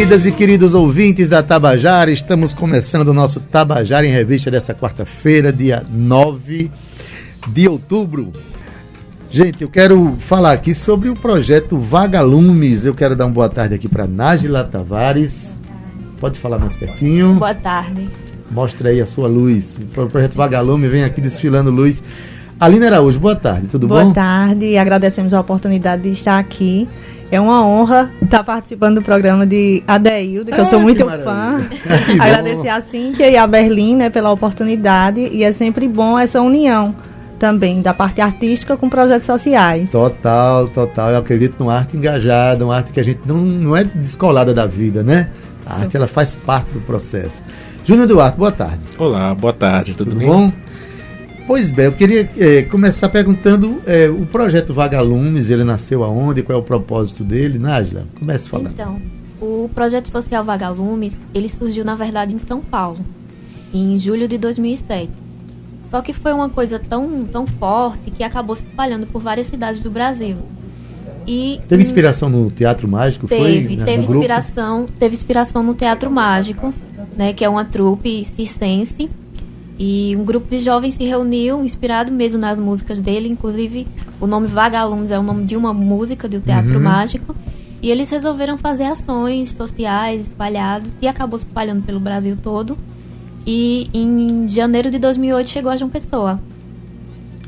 Queridas e queridos ouvintes da Tabajara. Estamos começando o nosso Tabajara em Revista dessa quarta-feira, dia 9 de outubro. Gente, eu quero falar aqui sobre o projeto Vagalumes. Eu quero dar uma boa tarde aqui para Nájila Tavares. Pode falar mais pertinho. Boa tarde. Mostra aí a sua luz. O projeto Vagalume vem aqui desfilando luz. Aline Araújo, boa tarde, tudo boa bom? Boa tarde, agradecemos a oportunidade de estar aqui. É uma honra estar participando do programa de Adeildo, que ah, eu sou muito fã. Agradecer a Cíntia e a Berlim né, pela oportunidade e é sempre bom essa união também da parte artística com projetos sociais. Total, total. Eu acredito numa arte engajada, uma arte que a gente não, não é descolada da vida, né? A arte ela faz parte do processo. Júnior Duarte, boa tarde. Olá, boa tarde, tudo, tudo bem? bom? Pois bem, eu queria é, começar perguntando é, o projeto Vagalumes, ele nasceu aonde, qual é o propósito dele? Nájila, comece falando. Então, o projeto social Vagalumes, ele surgiu na verdade em São Paulo, em julho de 2007. Só que foi uma coisa tão, tão forte que acabou se espalhando por várias cidades do Brasil. E, teve inspiração no Teatro Mágico? Teve, foi, teve inspiração, teve inspiração no Teatro Mágico, né, que é uma trupe circense e um grupo de jovens se reuniu, inspirado mesmo nas músicas dele. Inclusive, o nome Vagalumes é o nome de uma música do Teatro uhum. Mágico. E eles resolveram fazer ações sociais espalhadas e acabou se espalhando pelo Brasil todo. E em janeiro de 2008 chegou a João Pessoa.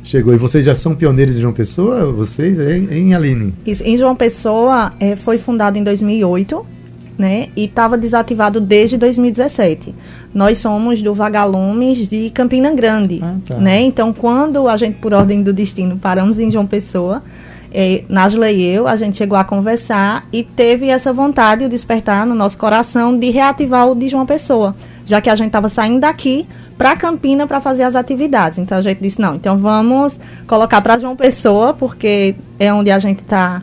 Chegou. E vocês já são pioneiros de João Pessoa? Vocês, em Aline? Isso. Em João Pessoa, é, foi fundado em 2008 né? E estava desativado desde 2017. Nós somos do Vagalumes de Campina Grande, ah, tá. né? Então, quando a gente, por ordem do destino, paramos em João Pessoa, é, e eu, a gente chegou a conversar e teve essa vontade, o despertar no nosso coração de reativar o de João Pessoa, já que a gente estava saindo daqui para Campina para fazer as atividades. Então a gente disse não, então vamos colocar para João Pessoa, porque é onde a gente está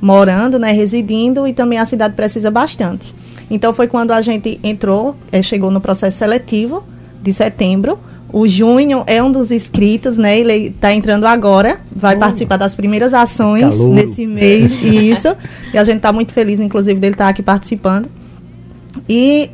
morando, né, residindo e também a cidade precisa bastante. Então foi quando a gente entrou, é, chegou no processo seletivo de setembro. O Júnior é um dos inscritos, né? Ele está entrando agora, vai oh. participar das primeiras ações Calor. nesse mês, isso. E a gente está muito feliz, inclusive, dele estar tá aqui participando. E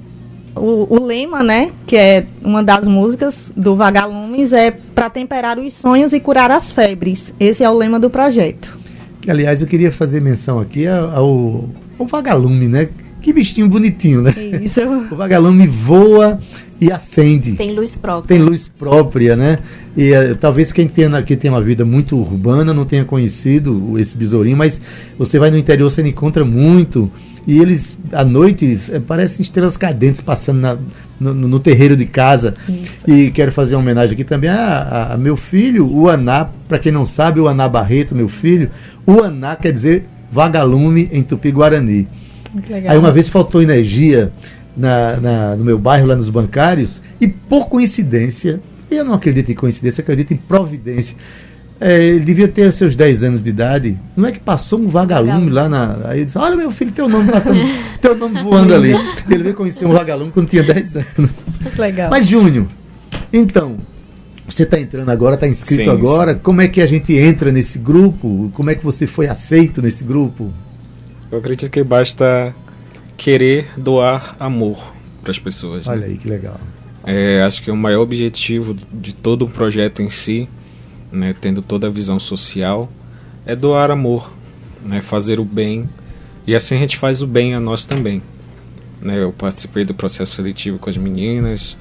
o, o, lema, né, que é uma das músicas do Vagalumes, é para temperar os sonhos e curar as febres. Esse é o lema do projeto. Aliás, eu queria fazer menção aqui ao, ao vagalume, né? Que bichinho bonitinho, né? Isso. o vagalume voa e acende. Tem luz própria. Tem luz própria, né? E uh, talvez quem tem aqui tem uma vida muito urbana não tenha conhecido esse besourinho, mas você vai no interior, você encontra muito. E eles, à noite, é, parecem estrelas cadentes passando na, no, no, terreiro de casa. Isso. E quero fazer uma homenagem aqui também a, a, a meu filho, o Aná. Para quem não sabe, o Aná Barreto, meu filho, o Aná quer dizer vagalume em Tupi-Guarani. Aí uma vez faltou energia na, na, no meu bairro, lá nos bancários, e por coincidência, eu não acredito em coincidência, acredito em providência. É, ele devia ter seus 10 anos de idade. Não é que passou um vagalume lá na. Aí ele disse: Olha, meu filho, teu nome passando, teu nome voando ali. Ele veio conhecer um vagalume quando tinha 10 anos. Legal. Mas, Júnior, então, você está entrando agora, está inscrito sim, agora. Sim. Como é que a gente entra nesse grupo? Como é que você foi aceito nesse grupo? Eu acredito que basta querer doar amor para as pessoas. Né? Olha né? aí que legal. É, acho que o maior objetivo de todo o projeto em si, né, tendo toda a visão social, é doar amor, né, fazer o bem. E assim a gente faz o bem a nós também. Né, eu participei do processo seletivo com as meninas.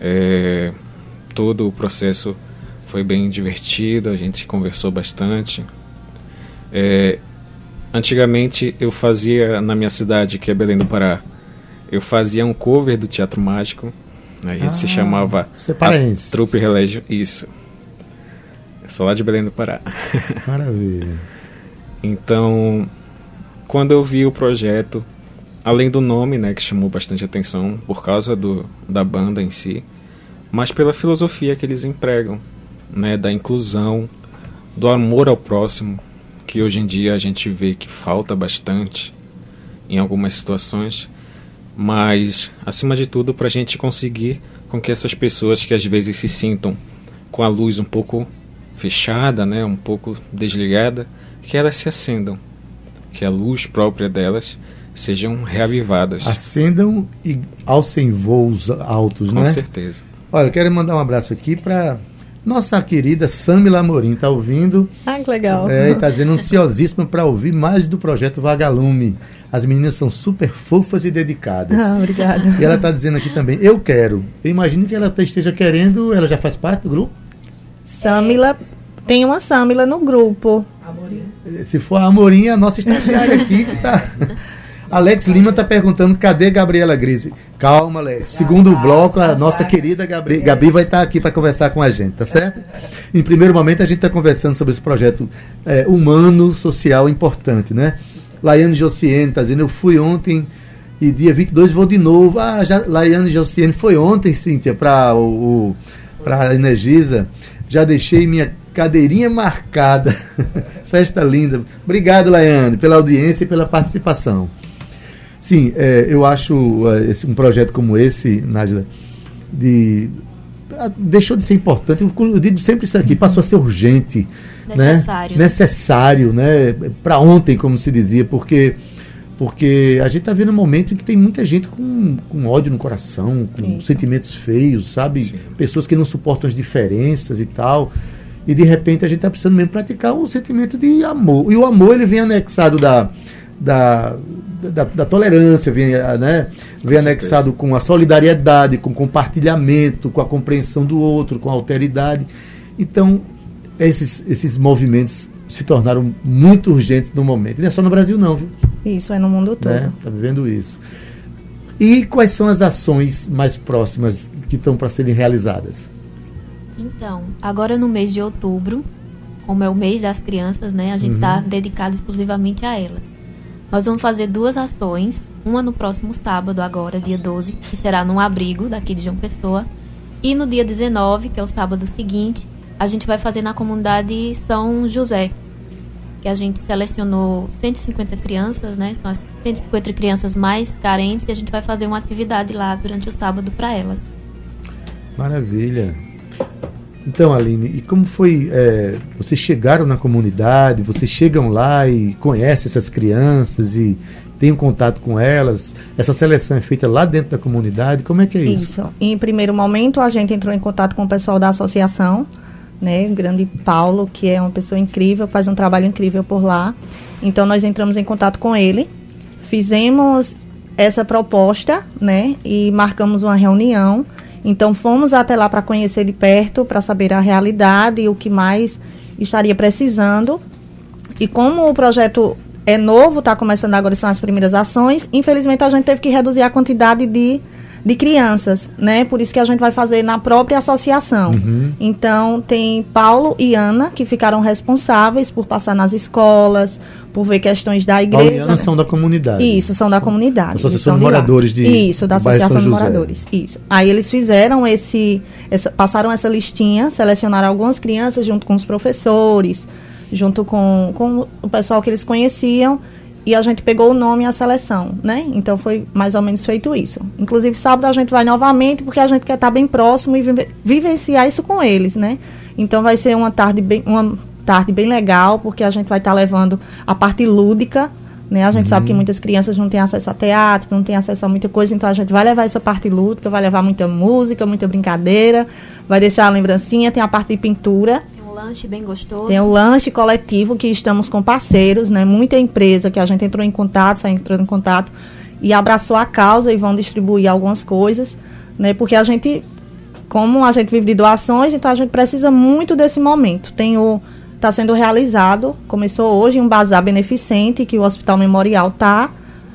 É, todo o processo foi bem divertido, a gente conversou bastante. É, antigamente eu fazia na minha cidade, que é Belém do Pará, eu fazia um cover do Teatro Mágico. A gente ah, se chamava a Trupe Relégio. Isso. Eu sou lá de Belém do Pará. Maravilha. então, quando eu vi o projeto, além do nome, né, que chamou bastante atenção por causa do, da banda em si, mas pela filosofia que eles empregam, né, da inclusão, do amor ao próximo, que hoje em dia a gente vê que falta bastante em algumas situações, mas acima de tudo para a gente conseguir com que essas pessoas que às vezes se sintam com a luz um pouco fechada, né, um pouco desligada, que elas se acendam, que a luz própria delas sejam reavivadas. Acendam e alcem voos altos, Com né? Com certeza. Olha, eu quero mandar um abraço aqui para nossa querida Samila Amorim, tá ouvindo? Ah, que legal. É, e tá dizendo ansiosíssima para ouvir mais do projeto Vagalume. As meninas são super fofas e dedicadas. Ah, obrigada. E ela tá dizendo aqui também, eu quero. Eu imagino que ela esteja querendo, ela já faz parte do grupo? Samila, tem uma Samila no grupo. Amorim. Se for a Amorim, a nossa estagiária aqui que tá... Alex Lima está perguntando cadê Gabriela Grise. Calma, Alex. Segundo o bloco, a nossa querida Gabri, Gabi vai estar tá aqui para conversar com a gente, tá certo? Em primeiro momento, a gente está conversando sobre esse projeto é, humano, social importante, né? Laiane Josiane está dizendo, eu fui ontem e dia 22 vou de novo. Ah, já, Laiane Josiane foi ontem, Cíntia, para o, o para a Energisa. Já deixei minha cadeirinha marcada. Festa linda. Obrigado, Laiane, pela audiência e pela participação. Sim, é, eu acho uh, esse, um projeto como esse, Nájila, de deixou de ser importante. Eu, digo sempre isso aqui, passou a ser urgente, necessário, né? necessário, né? Para ontem, como se dizia, porque porque a gente está vendo um momento em que tem muita gente com, com ódio no coração, com isso. sentimentos feios, sabe? Sim. Pessoas que não suportam as diferenças e tal. E de repente a gente está precisando mesmo praticar um sentimento de amor. E o amor ele vem anexado da, da, da, da tolerância, vem, né, vem anexado com a solidariedade, com o compartilhamento, com a compreensão do outro, com a alteridade. Então, esses, esses movimentos se tornaram muito urgentes no momento. E não é só no Brasil, não, viu? Isso, é no mundo todo. Está né? Tá vivendo isso. E quais são as ações mais próximas que estão para serem realizadas? Então, agora no mês de outubro, como é o mês das crianças, né, a gente está uhum. dedicado exclusivamente a elas. Nós vamos fazer duas ações, uma no próximo sábado, agora, dia 12, que será num abrigo daqui de João Pessoa, e no dia 19, que é o sábado seguinte, a gente vai fazer na comunidade São José, que a gente selecionou 150 crianças, né? São as 150 crianças mais carentes e a gente vai fazer uma atividade lá durante o sábado para elas. Maravilha. Então, Aline, e como foi? É, vocês chegaram na comunidade, vocês chegam lá e conhecem essas crianças e têm um contato com elas? Essa seleção é feita lá dentro da comunidade? Como é que é isso? Isso. Em primeiro momento, a gente entrou em contato com o pessoal da associação, né? O grande Paulo, que é uma pessoa incrível, faz um trabalho incrível por lá. Então, nós entramos em contato com ele, fizemos essa proposta, né? E marcamos uma reunião então fomos até lá para conhecer de perto, para saber a realidade e o que mais estaria precisando. E como o projeto é novo, está começando agora, são as primeiras ações, infelizmente a gente teve que reduzir a quantidade de de crianças, né? Por isso que a gente vai fazer na própria associação. Uhum. Então, tem Paulo e Ana, que ficaram responsáveis por passar nas escolas, por ver questões da igreja. Paulo e Ana são da comunidade. Isso, são da comunidade. Associação de moradores de Isso, da Associação de Moradores. Isso. Aí eles fizeram esse, essa, passaram essa listinha, selecionaram algumas crianças junto com os professores, junto com, com o pessoal que eles conheciam e a gente pegou o nome e a seleção, né? Então foi mais ou menos feito isso. Inclusive sábado a gente vai novamente porque a gente quer estar bem próximo e vive, vivenciar isso com eles, né? Então vai ser uma tarde bem, uma tarde bem legal porque a gente vai estar levando a parte lúdica, né? A gente uhum. sabe que muitas crianças não têm acesso a teatro, não têm acesso a muita coisa, então a gente vai levar essa parte lúdica, vai levar muita música, muita brincadeira, vai deixar a lembrancinha, tem a parte de pintura lanche bem gostoso. Tem o lanche coletivo que estamos com parceiros, né? Muita empresa que a gente entrou em contato, saiu entrando em contato e abraçou a causa e vão distribuir algumas coisas, né? Porque a gente, como a gente vive de doações, então a gente precisa muito desse momento. Tem o está sendo realizado, começou hoje um bazar beneficente que o Hospital Memorial está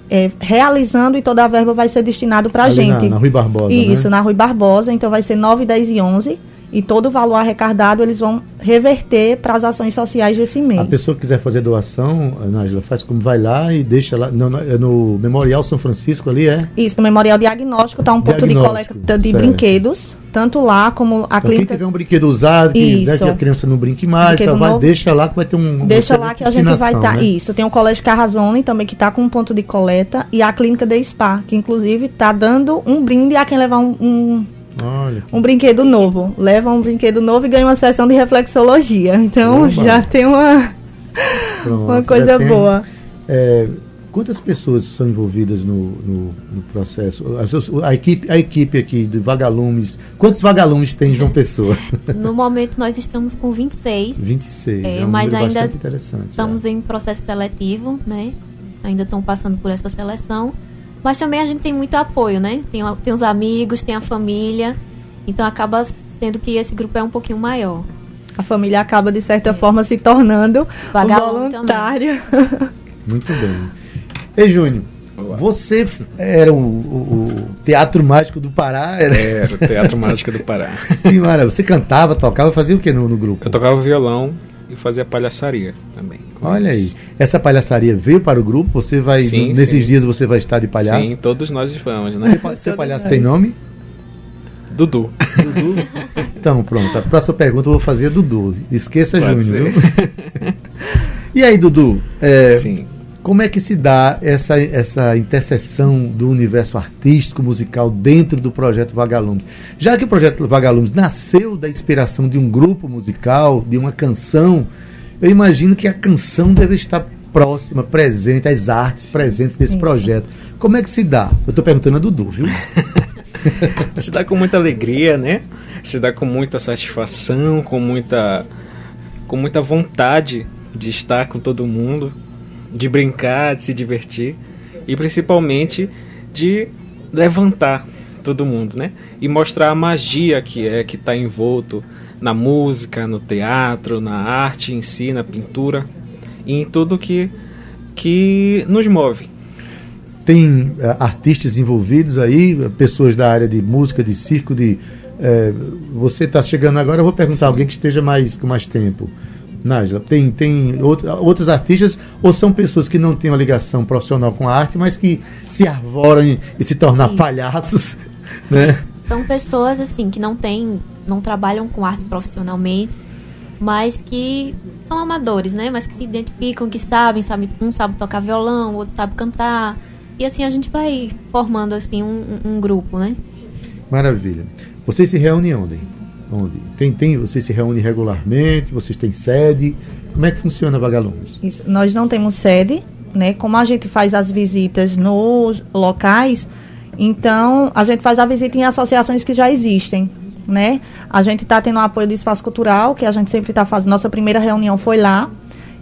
é, realizando e toda a verba vai ser destinado para a gente. Na, na Rui Barbosa. Isso, né? na Rui Barbosa. Então vai ser 9, 10 e 11 e todo o valor arrecadado eles vão reverter para as ações sociais desse mês. A pessoa que quiser fazer doação, Nájila, faz como vai lá e deixa lá no, no, é no Memorial São Francisco ali, é? Isso, no Memorial Diagnóstico está um ponto de coleta de certo. brinquedos, tanto lá como a então, clínica. Quem tiver um brinquedo usado, que, né, que a criança não brinque mais, tá, vai, deixa lá que vai ter um. Deixa lá que a gente vai estar. Tá, né? Isso, tem o Colégio Carrazone também que está com um ponto de coleta e a clínica de Spa, que inclusive está dando um brinde a quem levar um, um Olha. um brinquedo novo. Leva um brinquedo novo e ganha uma sessão de reflexologia. Então Oba. já tem uma, Pronto, uma coisa boa. É, quantas pessoas são envolvidas no, no, no processo? A, a, equipe, a equipe aqui de vagalumes. Quantos vagalumes tem João Pessoa? No momento nós estamos com 26. 26. É, é um mas ainda estamos é. em processo seletivo, né? Ainda estão passando por essa seleção. Mas também a gente tem muito apoio, né? Tem, tem os amigos, tem a família. Então acaba sendo que esse grupo é um pouquinho maior. A família acaba, de certa forma, se tornando Vagalume voluntário. Muito bem. Ei, Júnior, você era o, o, o, Teatro Mágico do Pará? Era, era o Teatro Mágico do Pará. E, mara, você cantava, tocava, fazia o que no, no grupo? Eu tocava violão e fazia palhaçaria também. Olha aí. Essa palhaçaria veio para o grupo? Você vai. Sim, nesses sim. dias você vai estar de palhaço? Sim, todos nós vamos, né? Seu, seu palhaço tem nome? Dudu. Dudu? Então, pronto. A próxima pergunta eu vou fazer Dudu. Esqueça Pode Júnior, viu? e aí, Dudu? É, Sim. Como é que se dá essa, essa interseção do universo artístico, musical dentro do projeto Vagalumes? Já que o projeto Vagalumes nasceu da inspiração de um grupo musical, de uma canção, eu imagino que a canção deve estar próxima, presente, as artes presentes desse projeto. Como é que se dá? Eu estou perguntando a Dudu, viu? se dá com muita alegria, né? Se dá com muita satisfação, com muita, com muita vontade de estar com todo mundo de brincar, de se divertir e principalmente de levantar todo mundo, né? E mostrar a magia que é que está envolto na música, no teatro, na arte em si, na pintura e em tudo que que nos move. Tem uh, artistas envolvidos aí, pessoas da área de música, de circo, de uh, você está chegando agora. Eu vou perguntar Sim. alguém que esteja mais com mais tempo. Nájila, tem, tem outros artistas ou são pessoas que não têm uma ligação profissional com a arte, mas que se arvoram e, e se tornam Isso. palhaços, né? São pessoas assim que não têm, não trabalham com arte profissionalmente, mas que são amadores, né? Mas que se identificam, que sabem, sabe, um sabe tocar violão, o outro sabe cantar. E assim a gente vai formando assim um, um grupo, né? Maravilha. Vocês se reúnem onde? Onde? Tem, tem, vocês se reúnem regularmente? Vocês têm sede? Como é que funciona Vagalumes? Isso, nós não temos sede, né? Como a gente faz as visitas nos locais, então a gente faz a visita em associações que já existem, né? A gente está tendo o apoio do Espaço Cultural, que a gente sempre está fazendo. Nossa primeira reunião foi lá.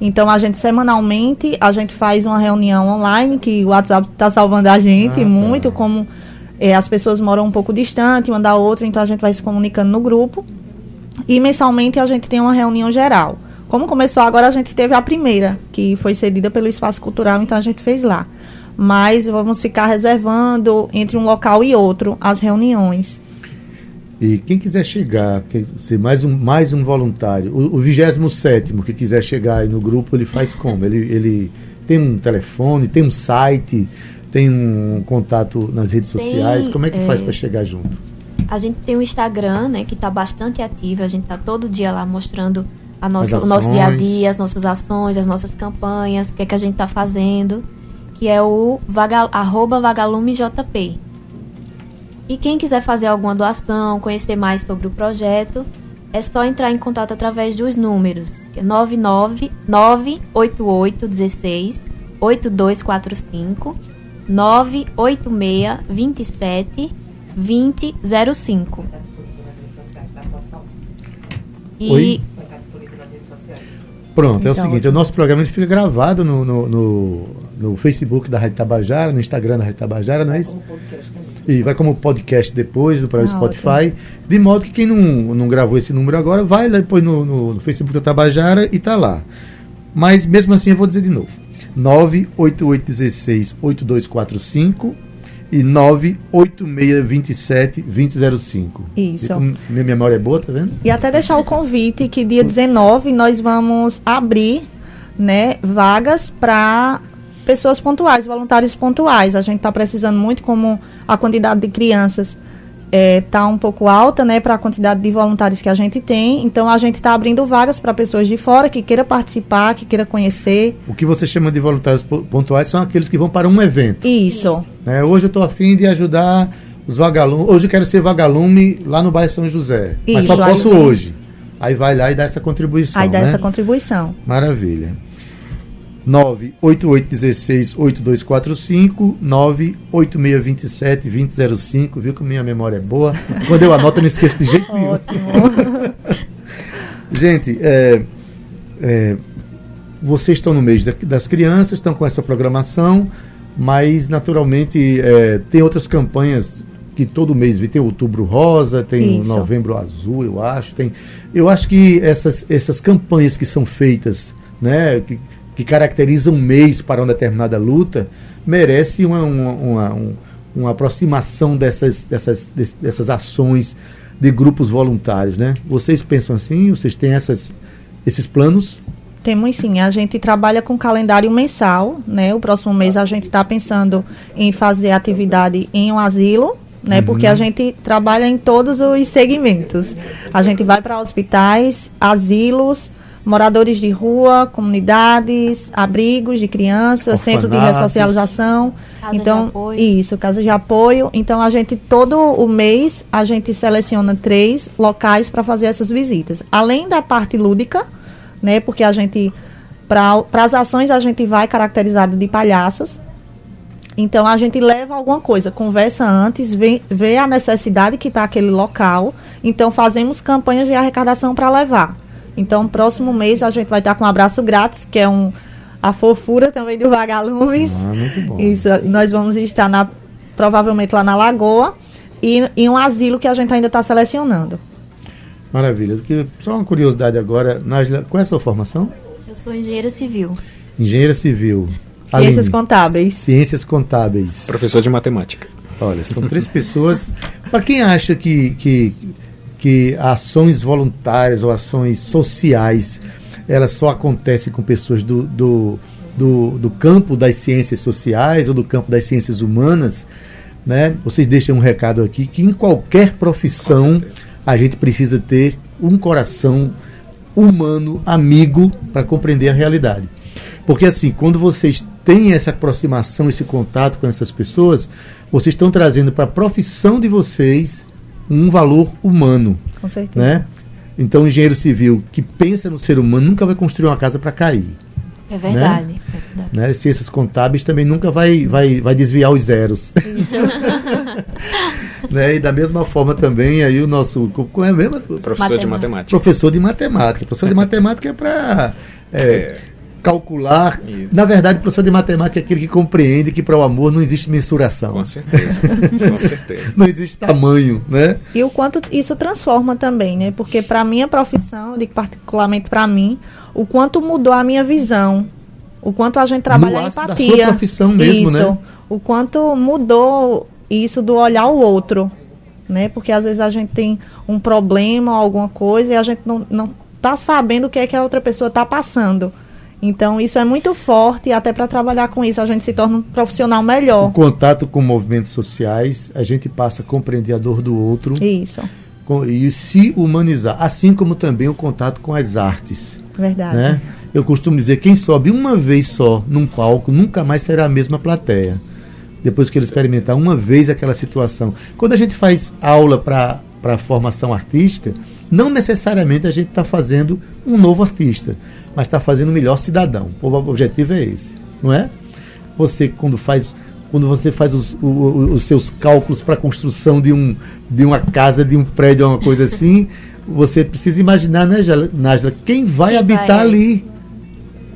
Então a gente semanalmente a gente faz uma reunião online que o WhatsApp está salvando a gente ah, tá. muito como é, as pessoas moram um pouco distante uma da outra, então a gente vai se comunicando no grupo. E mensalmente a gente tem uma reunião geral. Como começou agora, a gente teve a primeira, que foi cedida pelo Espaço Cultural, então a gente fez lá. Mas vamos ficar reservando entre um local e outro as reuniões. E quem quiser chegar, ser mais um, mais um voluntário, o, o 27 que quiser chegar aí no grupo, ele faz como? Ele, ele tem um telefone, tem um site, tem um contato nas redes tem, sociais? Como é que é, faz para chegar junto? A gente tem um Instagram, né, que está bastante ativo. A gente está todo dia lá mostrando a nossa, o nosso dia a dia, as nossas ações, as nossas campanhas, o que é que a gente está fazendo, que é o vaga, arroba vagalumejp. E quem quiser fazer alguma doação, conhecer mais sobre o projeto, é só entrar em contato através dos números, que é 99 988 16 8245 986 27 2005. E Oi? Pronto, então, é o então, seguinte, o nosso programa fica gravado no, no, no, no, Facebook da Rádio Tabajara, no Instagram da Rádio Tabajara, não é isso? E vai como podcast depois para o ah, Spotify, ótimo. de modo que quem não, não gravou esse número agora, vai depois no, no, no Facebook da Tabajara e está lá. Mas mesmo assim eu vou dizer de novo. 98816 8245 e 98627 2005. Isso. minha memória é boa, tá vendo? E até deixar o convite que dia 19 nós vamos abrir, né, vagas para pessoas pontuais, voluntários pontuais. A gente está precisando muito como a quantidade de crianças está é, tá um pouco alta, né, para a quantidade de voluntários que a gente tem. Então a gente está abrindo vagas para pessoas de fora que queira participar, que queira conhecer. O que você chama de voluntários pontuais são aqueles que vão para um evento. Isso. É, hoje eu estou afim de ajudar os vagalumes. Hoje eu quero ser vagalume lá no bairro São José. Isso, mas só posso hoje. Aí vai lá e dá essa contribuição. Aí dá né? essa contribuição. Maravilha. 988168245, 986272005, viu que minha memória é boa? Quando eu anoto, eu não esqueço de jeito nenhum. Ótimo. Gente, é, é, vocês estão no mês das crianças, estão com essa programação, mas naturalmente é, tem outras campanhas que todo mês tem outubro rosa, tem Isso. novembro azul, eu acho. Tem, eu acho que essas, essas campanhas que são feitas, né, que, que caracteriza um mês para uma determinada luta, merece uma, uma, uma, uma aproximação dessas, dessas, dessas ações de grupos voluntários, né? Vocês pensam assim? Vocês têm essas, esses planos? Temos sim, a gente trabalha com calendário mensal, né? O próximo mês a gente está pensando em fazer atividade em um asilo, né? Uhum. Porque a gente trabalha em todos os segmentos. A gente vai para hospitais, asilos, moradores de rua, comunidades, abrigos de crianças, centro de ressocialização. Casa então, de apoio. isso, casa de apoio. Então a gente todo o mês a gente seleciona três locais para fazer essas visitas. Além da parte lúdica, né? Porque a gente para as ações a gente vai caracterizado de palhaços. Então a gente leva alguma coisa, conversa antes, vê, vê a necessidade que está aquele local. Então fazemos campanhas de arrecadação para levar. Então, próximo mês a gente vai estar com um abraço grátis, que é um a fofura também do Vagalumes. Ah, muito bom. Isso, nós vamos estar na, provavelmente lá na Lagoa e em um asilo que a gente ainda está selecionando. Maravilha. Só uma curiosidade agora, Nájila, qual é a sua formação? Eu sou engenheira civil. Engenheira civil. Ciências Aline, contábeis. Ciências contábeis. Professor de matemática. Olha, são três pessoas. Para quem acha que, que que ações voluntárias ou ações sociais elas só acontecem com pessoas do, do, do, do, campo das ciências sociais ou do campo das ciências humanas, né? Vocês deixam um recado aqui que em qualquer profissão a gente precisa ter um coração humano, amigo, para compreender a realidade. Porque assim, quando vocês têm essa aproximação, esse contato com essas pessoas, vocês estão trazendo para a profissão de vocês um valor humano. Com certeza. Né? Então, o engenheiro civil que pensa no ser humano nunca vai construir uma casa para cair. É verdade. Né? é verdade. Né? Ciências contábeis também nunca vai, vai, vai desviar os zeros. né? E da mesma forma também aí o nosso. Como é mesmo? Professor matemática. de matemática. Professor de matemática. Professor de matemática é para. É, é calcular. Isso. Na verdade, o professor de matemática é aquele que compreende que para o amor não existe mensuração. Com certeza. Com certeza. não existe tamanho, né? E o quanto isso transforma também, né? Porque para minha profissão, de particularmente para mim, o quanto mudou a minha visão, o quanto a gente trabalha a empatia. Da sua profissão mesmo, isso, né? O quanto mudou isso do olhar o outro, né? Porque às vezes a gente tem um problema, alguma coisa e a gente não não tá sabendo o que é que a outra pessoa está passando. Então, isso é muito forte e até para trabalhar com isso a gente se torna um profissional melhor. O contato com movimentos sociais, a gente passa a compreender a dor do outro. Isso. Com, e se humanizar, assim como também o contato com as artes. Verdade. Né? Eu costumo dizer, quem sobe uma vez só num palco, nunca mais será a mesma plateia. Depois que ele experimentar uma vez aquela situação. Quando a gente faz aula para formação artística, não necessariamente a gente está fazendo um novo artista mas está fazendo o melhor cidadão. O objetivo é esse, não é? Você quando faz quando você faz os, os, os seus cálculos para a construção de, um, de uma casa, de um prédio, uma coisa assim, você precisa imaginar, né, Nájila, quem vai quem habitar vai? ali?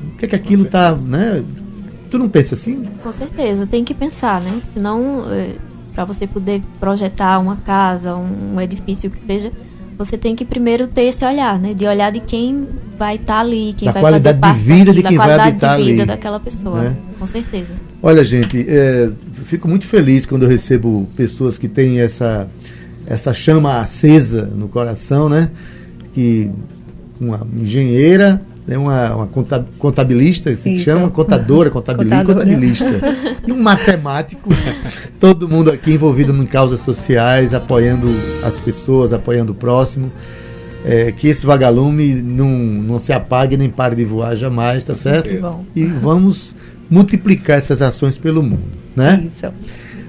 O que é que aquilo está, né? Tu não pensa assim? Com certeza, tem que pensar, né? Senão, é, para você poder projetar uma casa, um, um edifício que seja, você tem que primeiro ter esse olhar, né? De olhar de quem vai estar tá ali, quem da vai qualidade fazer parte de vida daquilo, de quem vai habitar de vida ali. daquela pessoa, né? com certeza. Olha, gente, é, fico muito feliz quando eu recebo pessoas que têm essa, essa chama acesa no coração, né? Que uma engenheira, né? uma, uma contabilista, assim que chama, contadora, contabilista, contabilista. E um matemático, todo mundo aqui envolvido em causas sociais, apoiando as pessoas, apoiando o próximo. É, que esse vagalume não, não se apague nem pare de voar jamais, tá certo? E vamos multiplicar essas ações pelo mundo, né? Isso.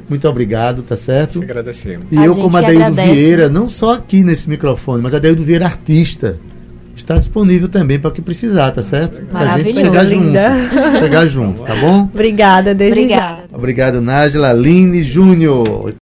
Muito obrigado, tá certo? Agradecemos. E a eu, como Adeildo Vieira, não só aqui nesse microfone, mas Adeildo Vieira, artista, está disponível também para o que precisar, tá certo? Para a gente chegar junto. chegar junto, tá bom? Obrigada, desde Obrigada. já. Obrigado, Nájila. Aline Júnior.